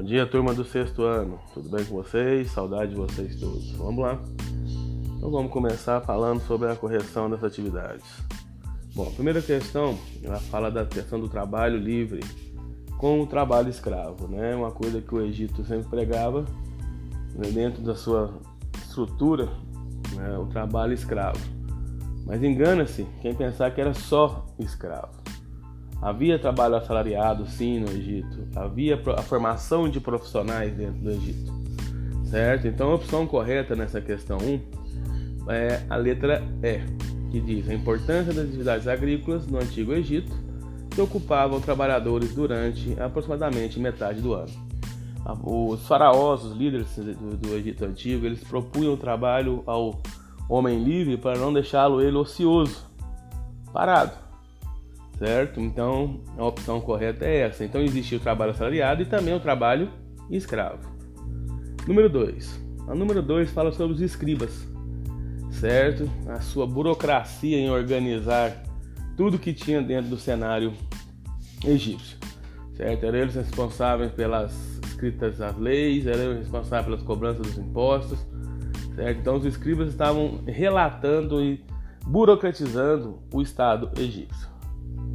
Bom dia, turma do sexto ano. Tudo bem com vocês? Saudade de vocês todos. Vamos lá? Então vamos começar falando sobre a correção das atividades. Bom, a primeira questão, ela fala da questão do trabalho livre com o trabalho escravo, né? Uma coisa que o Egito sempre pregava né? dentro da sua estrutura, né? o trabalho escravo. Mas engana-se quem pensar que era só escravo. Havia trabalho assalariado, sim, no Egito. Havia a formação de profissionais dentro do Egito. Certo? Então a opção correta nessa questão 1 é a letra E, que diz a importância das atividades agrícolas no Antigo Egito, que ocupavam trabalhadores durante aproximadamente metade do ano. Os faraós, os líderes do, Egito Antigo, eles propunham o trabalho ao homem livre para não deixá-lo ele ocioso, parado certo? Então a opção correta é essa. Então existe o trabalho assalariado e também o trabalho escravo. Número 2. A número 2 fala sobre os escribas, certo? A sua burocracia em organizar tudo que tinha dentro do cenário egípcio, certo? Eram eles responsáveis pelas escritas das leis, eram eles responsáveis pelas cobranças dos impostos, certo? Então os escribas estavam relatando e burocratizando o Estado egípcio.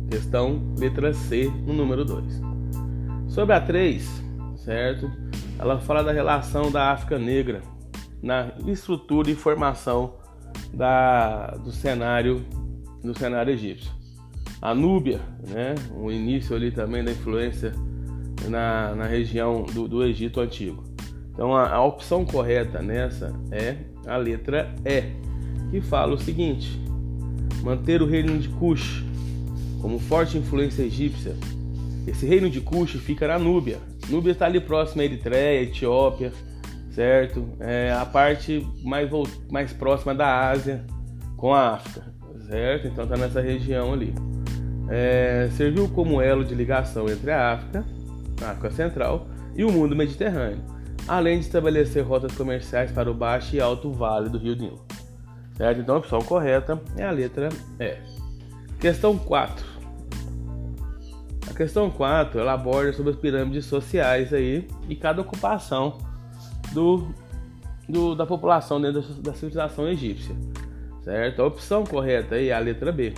Questão letra C, no número 2. Sobre a 3, certo? Ela fala da relação da África Negra na estrutura e formação da, do cenário do cenário egípcio. A Núbia, né? O início ali também da influência na, na região do, do Egito Antigo. Então a, a opção correta nessa é a letra E, que fala o seguinte: manter o reino de Cush como forte influência egípcia. Esse reino de Cush fica na Núbia. Núbia está ali próximo à Eritreia, Etiópia, certo? É a parte mais, mais próxima da Ásia com a África, certo? Então está nessa região ali. É, serviu como elo de ligação entre a África, a África Central, e o mundo mediterrâneo, além de estabelecer rotas comerciais para o baixo e alto vale do Rio Nilo. Certo? Então a opção correta é a letra E. Questão 4 questão 4, ela aborda sobre as pirâmides sociais aí e cada ocupação do, do da população dentro da, civilização egípcia, certo? A opção correta aí é a letra B,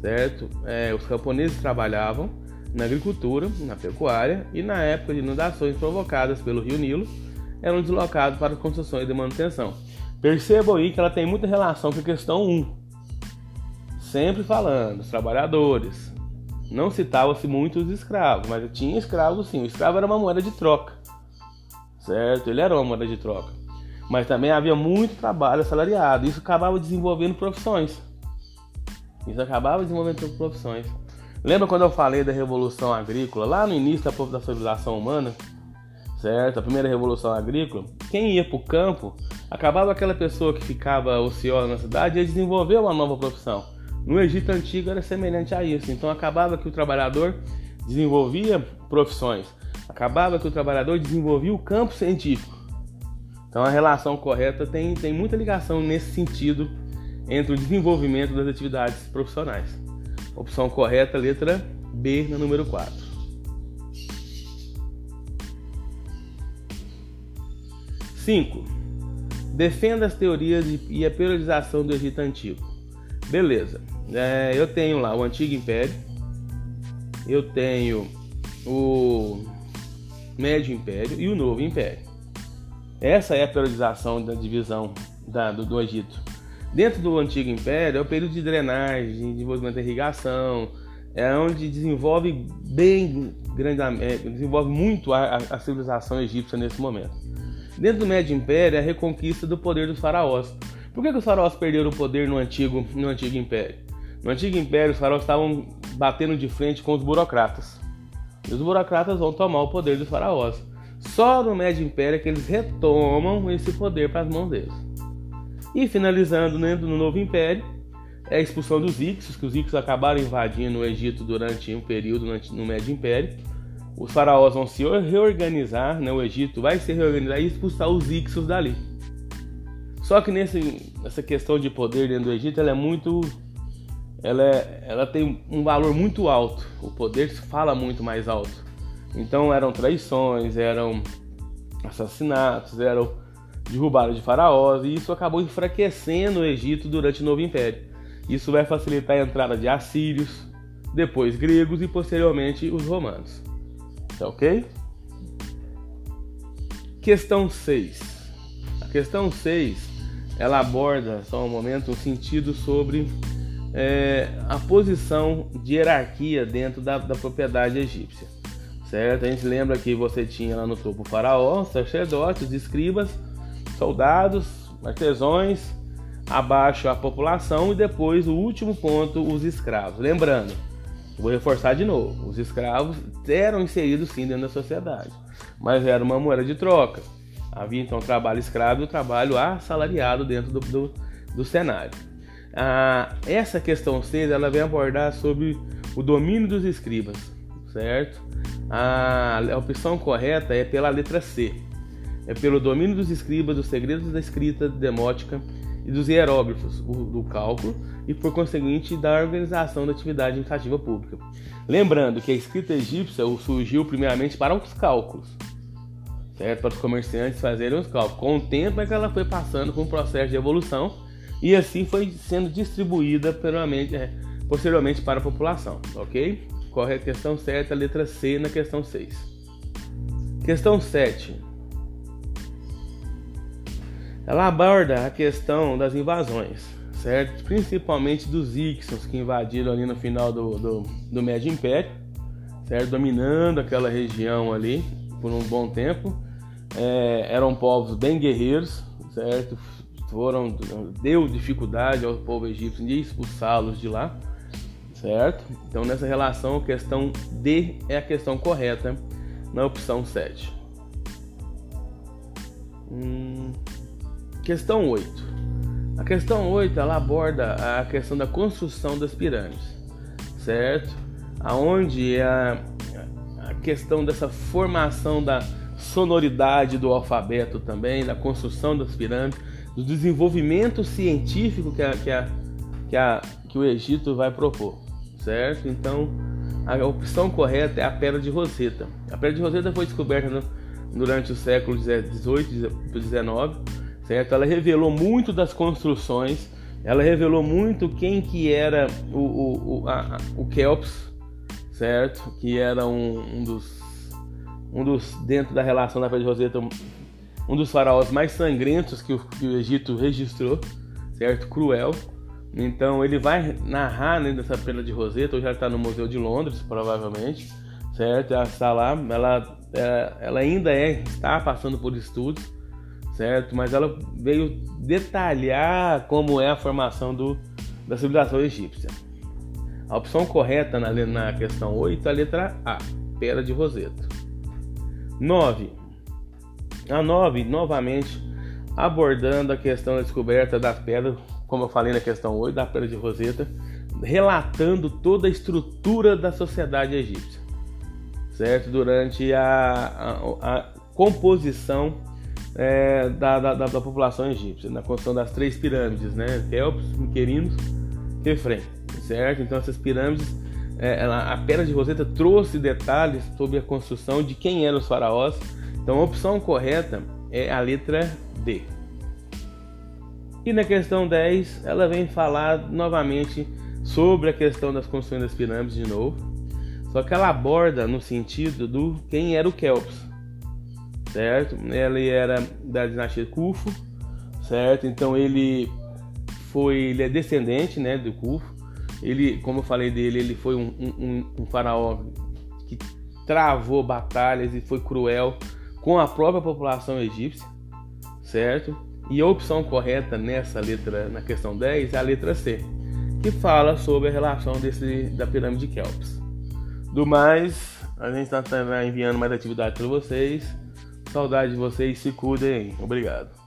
certo? É, os camponeses trabalhavam na agricultura, na pecuária e na época de inundações provocadas pelo rio Nilo, eram deslocados para construções de manutenção. Percebam aí que ela tem muita relação com a questão 1. Sempre falando, os trabalhadores, não citava-se muito os escravos, mas tinha escravos sim. O escravo era uma moeda de troca, certo? Ele era uma moeda de troca. Mas também havia muito trabalho assalariado. Isso acabava desenvolvendo profissões. Isso acabava desenvolvendo profissões. Lembra quando eu falei da revolução agrícola, lá no início da, civilização humana? Certo? A primeira revolução agrícola. Quem ia para o campo, acabava aquela pessoa que ficava ociosa na cidade e desenvolveu uma nova profissão. No Egito Antigo era semelhante a isso. Então acabava que o trabalhador desenvolvia profissões, acabava que o trabalhador desenvolvia o campo científico. Então a relação correta tem, tem muita ligação nesse sentido entre o desenvolvimento das atividades profissionais. Opção correta, letra B, na número 4. 5. Defenda as teorias e a periodização do Egito Antigo. Beleza. É, eu tenho lá o Antigo Império, eu tenho o Médio Império e o Novo Império. Essa é a periodização da divisão da, do, do, Egito. Dentro do Antigo Império é o período de drenagem, de desenvolvimento da irrigação, é onde desenvolve bem grande, é, desenvolve muito a, a civilização egípcia nesse momento. Dentro do Médio Império é a reconquista do poder dos faraós. Por que, que os faraós perderam o poder no antigo, no antigo Império? No Antigo Império, os faraós estavam batendo de frente com os burocratas. E os burocratas vão tomar o poder dos faraós. Só no Médio Império é que eles retomam esse poder para as mãos deles. E finalizando né, no Novo Império, é a expulsão dos Ixos, que os Ixos acabaram invadindo o Egito durante um período no Médio Império. Os faraós vão se reorganizar, né, o Egito vai se reorganizar e expulsar os Ixos dali. Só que nesse, nessa questão de poder dentro do Egito, ela é muito ela, é, ela tem um valor muito alto. O poder fala muito mais alto. Então eram traições, eram assassinatos, eram derrubadas de faraós, e isso acabou enfraquecendo o Egito durante o Novo Império. Isso vai facilitar a entrada de assírios, depois gregos e posteriormente os romanos. Tá ok? Questão 6. A questão 6 ela aborda, só um momento, um sentido sobre é, a posição de hierarquia dentro da, da, propriedade egípcia. Certo? A gente lembra que você tinha lá no topo o faraó, sacerdotes, escribas, soldados, artesãos, abaixo a população e depois o último ponto, os escravos. Lembrando, vou reforçar de novo, os escravos eram inseridos sim dentro da sociedade, mas era uma moeda de troca. Havia então trabalho escravo e o trabalho assalariado dentro do, do, do cenário. Ah, essa questão 6 ela vem abordar sobre o domínio dos escribas, certo? A, opção correta é pela letra C. É pelo domínio dos escribas, dos segredos da escrita demótica e dos hieróglifos, o, do cálculo e, por conseguinte, da organização da atividade administrativa pública. Lembrando que a escrita egípcia surgiu primeiramente para os cálculos, certo? Para os comerciantes fazerem os cálculos. Com o tempo é que ela foi passando por um processo de evolução e assim foi sendo distribuída é, posteriormente para a população, ok? Corre a questão certa, letra C na questão 6. Questão 7. Ela aborda a questão das invasões, certo? Principalmente dos Ixos que invadiram ali no final do, do, do Médio Império, certo? Dominando aquela região ali por um bom tempo é, eram povos bem guerreiros, certo? Foram, deu dificuldade ao povo egípcio de expulsá-los de lá, certo? Então nessa relação a questão D é a questão correta na opção 7. Hum, questão 8. A questão 8 ela aborda a questão da construção das pirâmides, certo? Aonde a, a questão dessa formação da sonoridade do alfabeto também, da construção das pirâmides, do desenvolvimento científico que, a, que, a, que, a, que o Egito vai propor, certo? Então, a opção correta é a Pedra de Roseta. A Pedra de Roseta foi descoberta no, durante o século 18 e 19, certo? Ela revelou muito das construções, ela revelou muito quem que era o, o, o, a, o Kelps, certo? Que era um, um dos um dos dentro da relação da Pedra de Roseta, um dos faraós mais sangrentos que o, que o Egito registrou, certo? Cruel. Então ele vai narrar né, dessa Pedra de Roseta, hoje ela está no Museu de Londres, provavelmente, certo? Ela está lá, ela, ela ainda é, está passando por estudos, certo? Mas ela veio detalhar como é a formação do, da civilização egípcia. A opção correta na, na questão 8 é a letra A, Pedra de Roseta. 9. A 9, novamente, abordando a questão da descoberta das pedras, como eu falei na questão 8, da pedra de Roseta, relatando toda a estrutura da sociedade egípcia, certo? Durante a, a, a composição é, da, da, da, população egípcia, na construção das três pirâmides, né? Kelps, Miquerinos, Efrem, certo? Então essas pirâmides ela, a Pedra de Roseta trouxe detalhes sobre a construção de quem eram os faraós. Então a opção correta é a letra D. E na questão 10, ela vem falar novamente sobre a questão das construções das pirâmides de novo. Só que ela aborda no sentido do quem era o Kelps, certo? Ele era da dinastia Khufu, certo? Então ele foi, ele é descendente, né, do Khufu. Ele, como eu falei dele, ele foi um, um, um faraó que travou batalhas e foi cruel com a própria população egípcia, certo? E a opção correta nessa letra, na questão 10, é a letra C, que fala sobre a relação desse, da pirâmide de Kelps. Do mais, a gente está enviando mais atividades para vocês. Saudade de vocês, se cuidem. Obrigado.